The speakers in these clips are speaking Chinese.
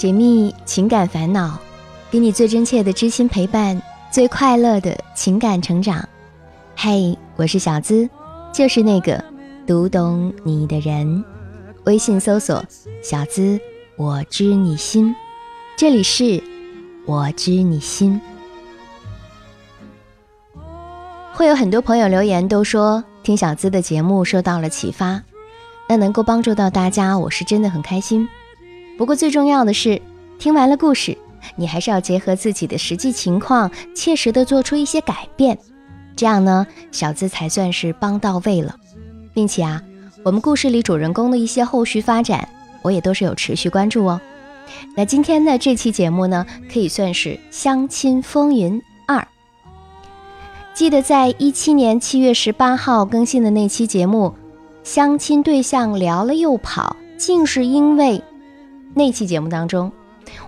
解密情感烦恼，给你最真切的知心陪伴，最快乐的情感成长。嘿，我是小资，就是那个读懂你的人。微信搜索“小资我知你心”，这里是我知你心。会有很多朋友留言都说听小资的节目受到了启发，那能够帮助到大家，我是真的很开心。不过最重要的是，听完了故事，你还是要结合自己的实际情况，切实的做出一些改变，这样呢，小资才算是帮到位了。并且啊，我们故事里主人公的一些后续发展，我也都是有持续关注哦。那今天的这期节目呢，可以算是相亲风云二。记得在一七年七月十八号更新的那期节目，相亲对象聊了又跑，竟是因为。那期节目当中，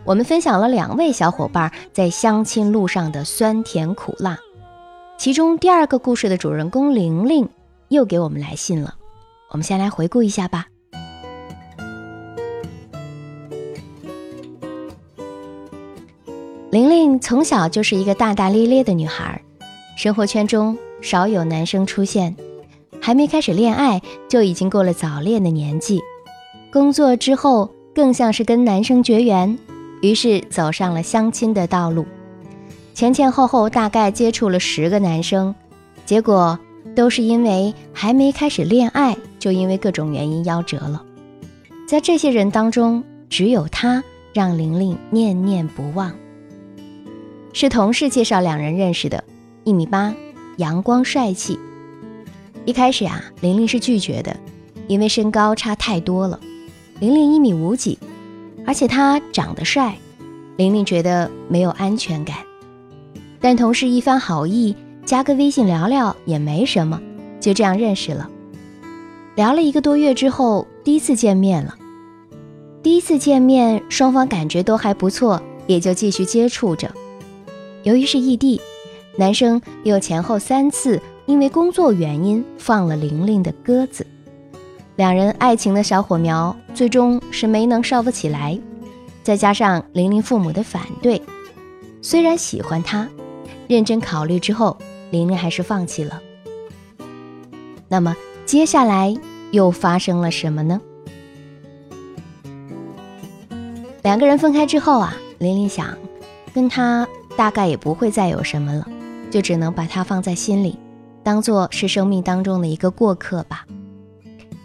我们分享了两位小伙伴在相亲路上的酸甜苦辣。其中第二个故事的主人公玲玲又给我们来信了，我们先来回顾一下吧。玲玲从小就是一个大大咧咧的女孩，生活圈中少有男生出现，还没开始恋爱就已经过了早恋的年纪。工作之后。更像是跟男生绝缘，于是走上了相亲的道路。前前后后大概接触了十个男生，结果都是因为还没开始恋爱，就因为各种原因夭折了。在这些人当中，只有他让玲玲念念不忘。是同事介绍两人认识的，一米八，阳光帅气。一开始啊，玲玲是拒绝的，因为身高差太多了。玲玲一米五几，而且他长得帅，玲玲觉得没有安全感。但同事一番好意，加个微信聊聊也没什么，就这样认识了。聊了一个多月之后，第一次见面了。第一次见面，双方感觉都还不错，也就继续接触着。由于是异地，男生又前后三次因为工作原因放了玲玲的鸽子。两人爱情的小火苗最终是没能烧不起来，再加上玲玲父母的反对，虽然喜欢他，认真考虑之后，玲玲还是放弃了。那么接下来又发生了什么呢？两个人分开之后啊，玲玲想，跟他大概也不会再有什么了，就只能把他放在心里，当做是生命当中的一个过客吧。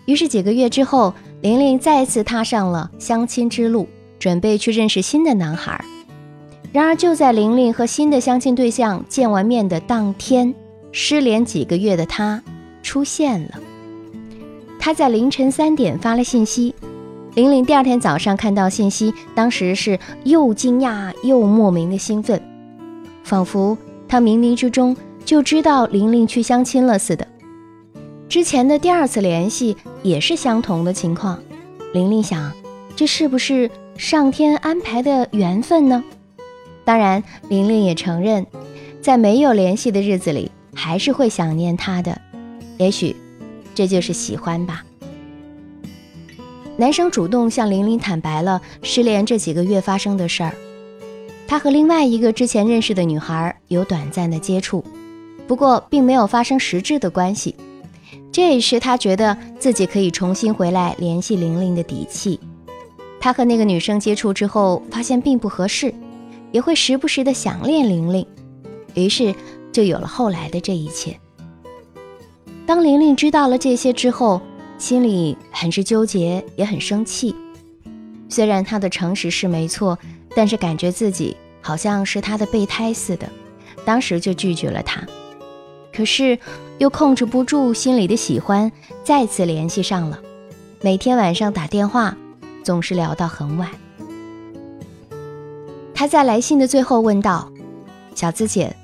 于是几个月之后，玲玲再次踏上了相亲之路，准备去认识新的男孩。然而，就在玲玲和新的相亲对象见完面的当天，失联几个月的他出现了。他在凌晨三点发了信息，玲玲第二天早上看到信息，当时是又惊讶又莫名的兴奋，仿佛他冥冥之中就知道玲玲去相亲了似的。之前的第二次联系也是相同的情况，玲玲想，这是不是上天安排的缘分呢？当然，玲玲也承认，在没有联系的日子里，还是会想念他的。也许，这就是喜欢吧。男生主动向玲玲坦白了失联这几个月发生的事儿，他和另外一个之前认识的女孩有短暂的接触，不过并没有发生实质的关系。这也是他觉得自己可以重新回来联系玲玲的底气。他和那个女生接触之后，发现并不合适，也会时不时的想念玲玲，于是就有了后来的这一切。当玲玲知道了这些之后，心里很是纠结，也很生气。虽然他的诚实是没错，但是感觉自己好像是他的备胎似的，当时就拒绝了他。可是，又控制不住心里的喜欢，再次联系上了。每天晚上打电话，总是聊到很晚。他在来信的最后问道：“小资姐，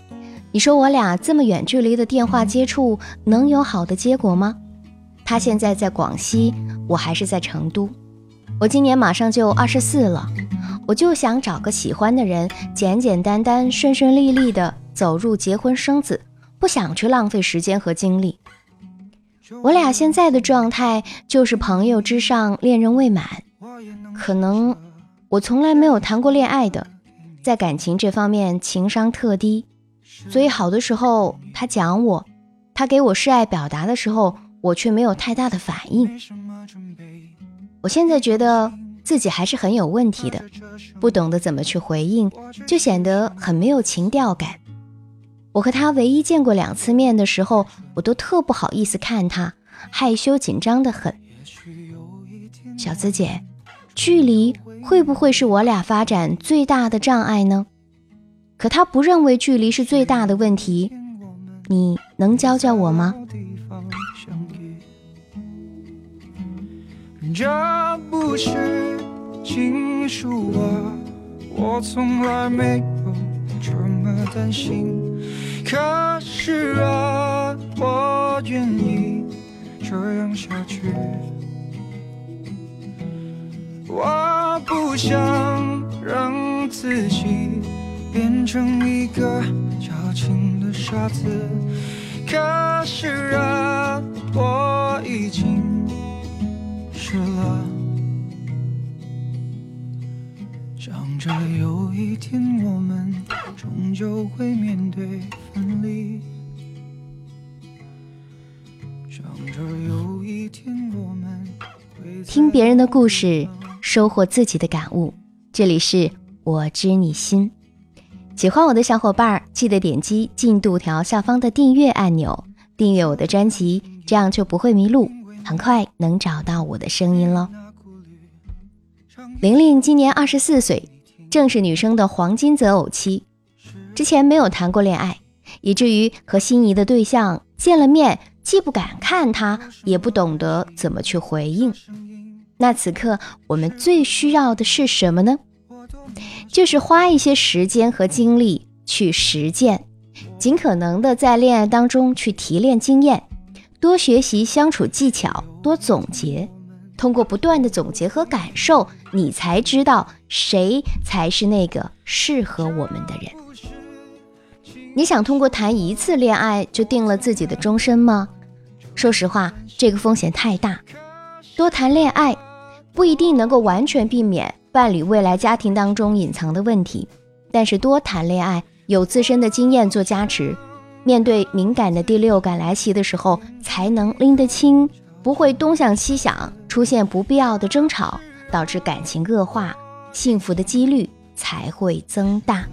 你说我俩这么远距离的电话接触，能有好的结果吗？他现在在广西，我还是在成都。我今年马上就二十四了，我就想找个喜欢的人，简简单单、顺顺利利的走入结婚生子。”不想去浪费时间和精力。我俩现在的状态就是朋友之上，恋人未满。可能我从来没有谈过恋爱的，在感情这方面情商特低，所以好的时候他讲我，他给我示爱表达的时候，我却没有太大的反应。我现在觉得自己还是很有问题的，不懂得怎么去回应，就显得很没有情调感。我和他唯一见过两次面的时候，我都特不好意思看他，害羞紧张的很。小资姐，距离会不会是我俩发展最大的障碍呢？可他不认为距离是最大的问题，你能教教我吗？这不是情书啊，我从来没有这么担心。可是啊，我愿意这样下去。我不想让自己变成一个矫情的傻子，可是啊，我已经湿了。想着有一天我们终究会面对分离，想着有一天我们会听别人的故事。收获自己的感悟，这里是我知你心。喜欢我的小伙伴，记得点击进度条下方的订阅按钮，订阅我的专辑，这样就不会迷路，很快能找到我的声音喽。玲玲今年二十四岁，正是女生的黄金择偶期。之前没有谈过恋爱，以至于和心仪的对象见了面，既不敢看他，也不懂得怎么去回应。那此刻我们最需要的是什么呢？就是花一些时间和精力去实践，尽可能的在恋爱当中去提炼经验，多学习相处技巧，多总结。通过不断的总结和感受，你才知道谁才是那个适合我们的人。你想通过谈一次恋爱就定了自己的终身吗？说实话，这个风险太大。多谈恋爱。不一定能够完全避免伴侣未来家庭当中隐藏的问题，但是多谈恋爱，有自身的经验做加持，面对敏感的第六感来袭的时候，才能拎得清，不会东想西想，出现不必要的争吵，导致感情恶化，幸福的几率才会增大。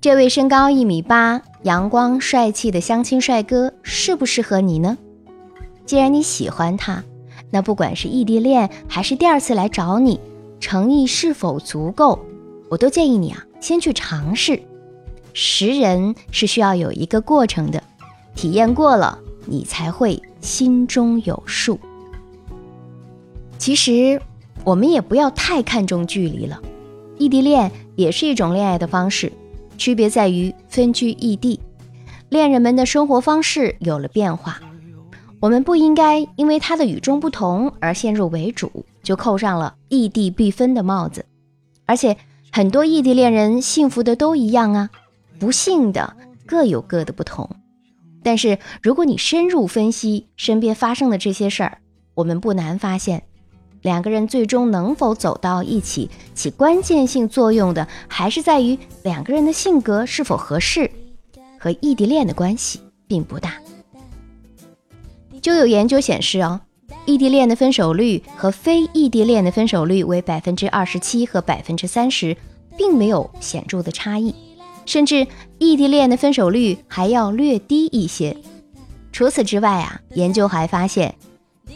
这位身高一米八、阳光帅气的相亲帅哥适不适合你呢？既然你喜欢他。那不管是异地恋还是第二次来找你，诚意是否足够，我都建议你啊，先去尝试。识人是需要有一个过程的，体验过了，你才会心中有数。其实我们也不要太看重距离了，异地恋也是一种恋爱的方式，区别在于分居异地，恋人们的生活方式有了变化。我们不应该因为他的与众不同而先入为主，就扣上了异地必分的帽子。而且很多异地恋人幸福的都一样啊，不幸的各有各的不同。但是如果你深入分析身边发生的这些事儿，我们不难发现，两个人最终能否走到一起，起关键性作用的还是在于两个人的性格是否合适，和异地恋的关系并不大。就有研究显示哦，异地恋的分手率和非异地恋的分手率为百分之二十七和百分之三十，并没有显著的差异，甚至异地恋的分手率还要略低一些。除此之外啊，研究还发现，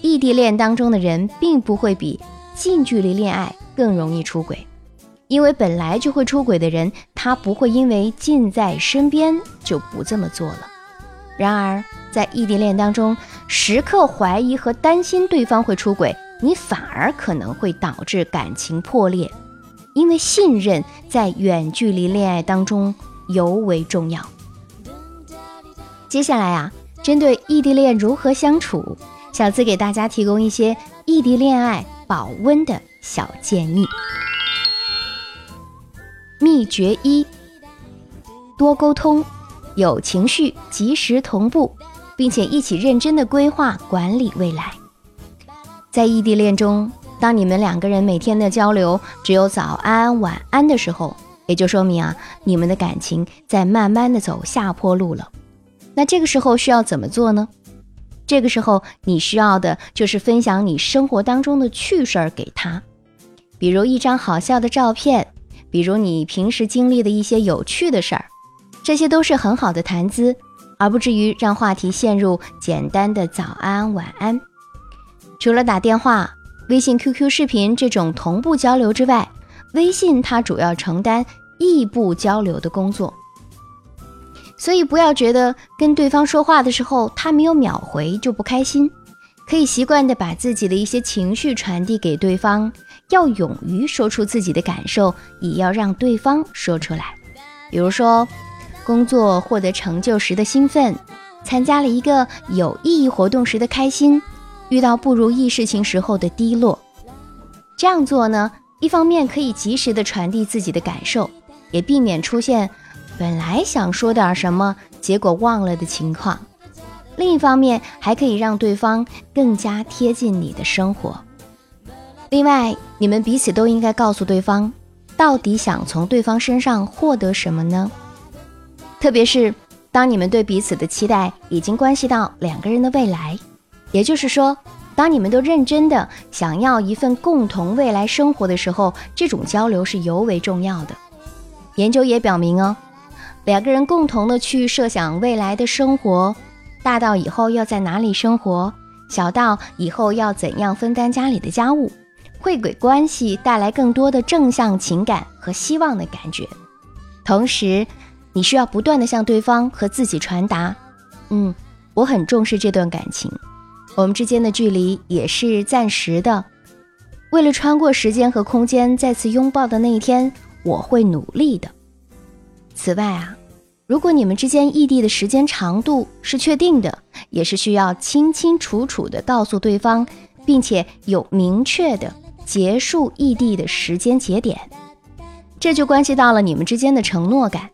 异地恋当中的人并不会比近距离恋爱更容易出轨，因为本来就会出轨的人，他不会因为近在身边就不这么做了。然而，在异地恋当中，时刻怀疑和担心对方会出轨，你反而可能会导致感情破裂，因为信任在远距离恋爱当中尤为重要。接下来啊，针对异地恋如何相处，小资给大家提供一些异地恋爱保温的小建议。秘诀一：多沟通。有情绪，及时同步，并且一起认真的规划管理未来。在异地恋中，当你们两个人每天的交流只有早安、晚安的时候，也就说明啊，你们的感情在慢慢的走下坡路了。那这个时候需要怎么做呢？这个时候你需要的就是分享你生活当中的趣事儿给他，比如一张好笑的照片，比如你平时经历的一些有趣的事儿，这些都是很好的谈资，而不至于让话题陷入简单的早安、晚安。除了打电话。微信、QQ 视频这种同步交流之外，微信它主要承担异步交流的工作，所以不要觉得跟对方说话的时候他没有秒回就不开心，可以习惯的把自己的一些情绪传递给对方，要勇于说出自己的感受，也要让对方说出来。比如说，工作获得成就时的兴奋，参加了一个有意义活动时的开心。遇到不如意事情时候的低落，这样做呢，一方面可以及时的传递自己的感受，也避免出现本来想说点什么结果忘了的情况；另一方面，还可以让对方更加贴近你的生活。另外，你们彼此都应该告诉对方，到底想从对方身上获得什么呢？特别是当你们对彼此的期待已经关系到两个人的未来。也就是说，当你们都认真的想要一份共同未来生活的时候，这种交流是尤为重要的。研究也表明哦，两个人共同的去设想未来的生活，大到以后要在哪里生活，小到以后要怎样分担家里的家务，会给关系带来更多的正向情感和希望的感觉。同时，你需要不断的向对方和自己传达，嗯，我很重视这段感情。我们之间的距离也是暂时的，为了穿过时间和空间再次拥抱的那一天，我会努力的。此外啊，如果你们之间异地的时间长度是确定的，也是需要清清楚楚的告诉对方，并且有明确的结束异地的时间节点，这就关系到了你们之间的承诺感。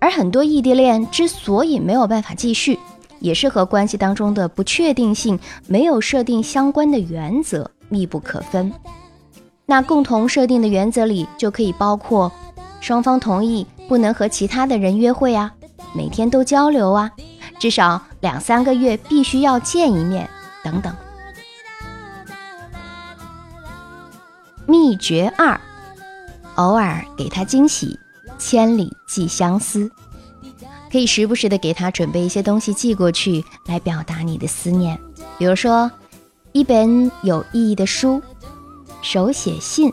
而很多异地恋之所以没有办法继续，也是和关系当中的不确定性没有设定相关的原则密不可分。那共同设定的原则里就可以包括双方同意不能和其他的人约会啊，每天都交流啊，至少两三个月必须要见一面等等。秘诀二：偶尔给他惊喜，千里寄相思。可以时不时的给他准备一些东西寄过去，来表达你的思念。比如说，一本有意义的书、手写信、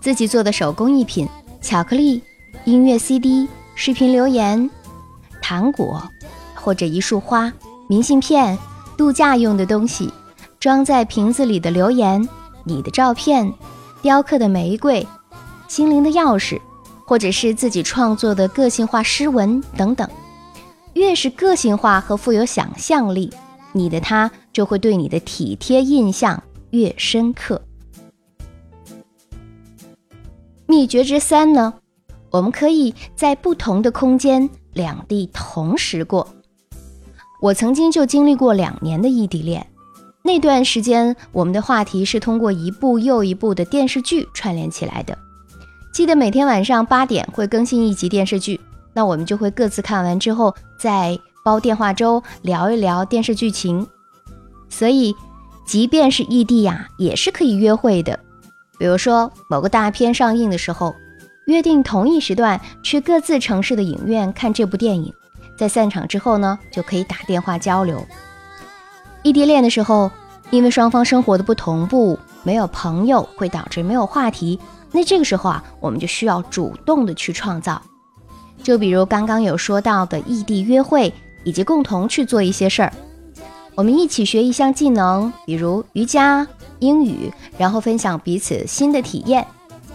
自己做的手工艺品、巧克力、音乐 CD、视频留言、糖果，或者一束花、明信片、度假用的东西、装在瓶子里的留言、你的照片、雕刻的玫瑰、心灵的钥匙，或者是自己创作的个性化诗文等等。越是个性化和富有想象力，你的他就会对你的体贴印象越深刻。秘诀之三呢，我们可以在不同的空间两地同时过。我曾经就经历过两年的异地恋，那段时间我们的话题是通过一部又一部的电视剧串联起来的。记得每天晚上八点会更新一集电视剧。那我们就会各自看完之后再煲电话粥聊一聊电视剧情，所以即便是异地呀，也是可以约会的。比如说某个大片上映的时候，约定同一时段去各自城市的影院看这部电影，在散场之后呢，就可以打电话交流。异地恋的时候，因为双方生活的不同步，没有朋友会导致没有话题，那这个时候啊，我们就需要主动的去创造。就比如刚刚有说到的异地约会，以及共同去做一些事儿，我们一起学一项技能，比如瑜伽、英语，然后分享彼此新的体验；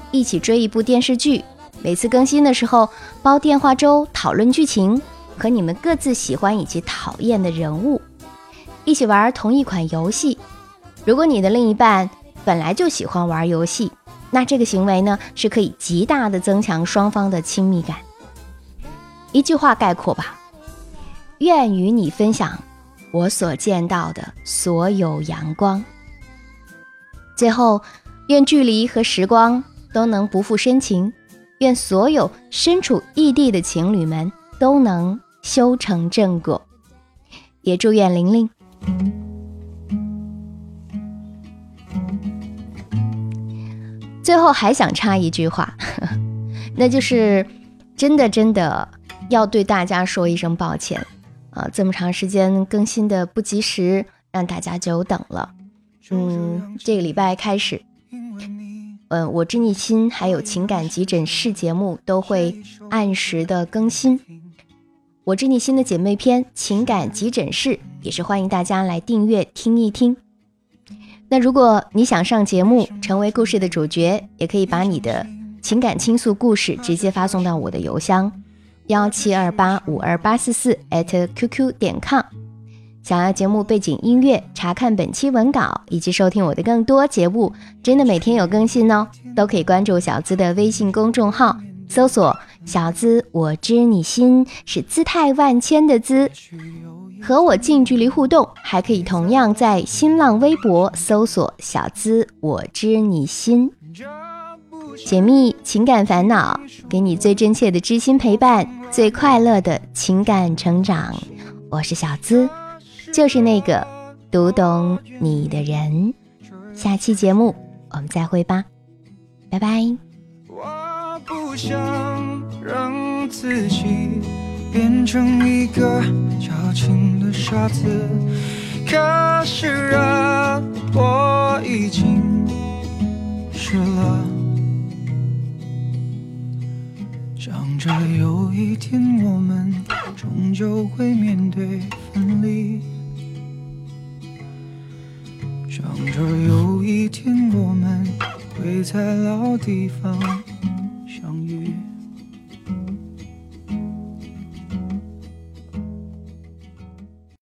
一起追一部电视剧，每次更新的时候煲电话粥讨论剧情和你们各自喜欢以及讨厌的人物；一起玩同一款游戏。如果你的另一半本来就喜欢玩游戏，那这个行为呢是可以极大的增强双方的亲密感。一句话概括吧，愿与你分享我所见到的所有阳光。最后，愿距离和时光都能不负深情，愿所有身处异地的情侣们都能修成正果。也祝愿玲玲。最后还想插一句话，那就是真的真的要对大家说一声抱歉啊！这么长时间更新的不及时，让大家久等了。嗯，这个礼拜开始，嗯，我知你心还有情感急诊室节目都会按时的更新。我知你心的姐妹篇情感急诊室也是欢迎大家来订阅听一听。那如果你想上节目，成为故事的主角，也可以把你的情感倾诉故事直接发送到我的邮箱幺七二八五二八四四 @QQ 点 com。想要节目背景音乐，查看本期文稿以及收听我的更多节目，真的每天有更新哦，都可以关注小资的微信公众号，搜索“小资我知你心”，是姿态万千的“资”。和我近距离互动，还可以同样在新浪微博搜索“小资我知你心”，解密情感烦恼，给你最真切的知心陪伴，最快乐的情感成长。我是小资，就是那个读懂你的人。下期节目我们再会吧，拜拜。我不想让自己变成一个矫情的傻子，可是啊，我已经湿了。着有一天我们终究会面对分离，想着有一天我们会在老地方。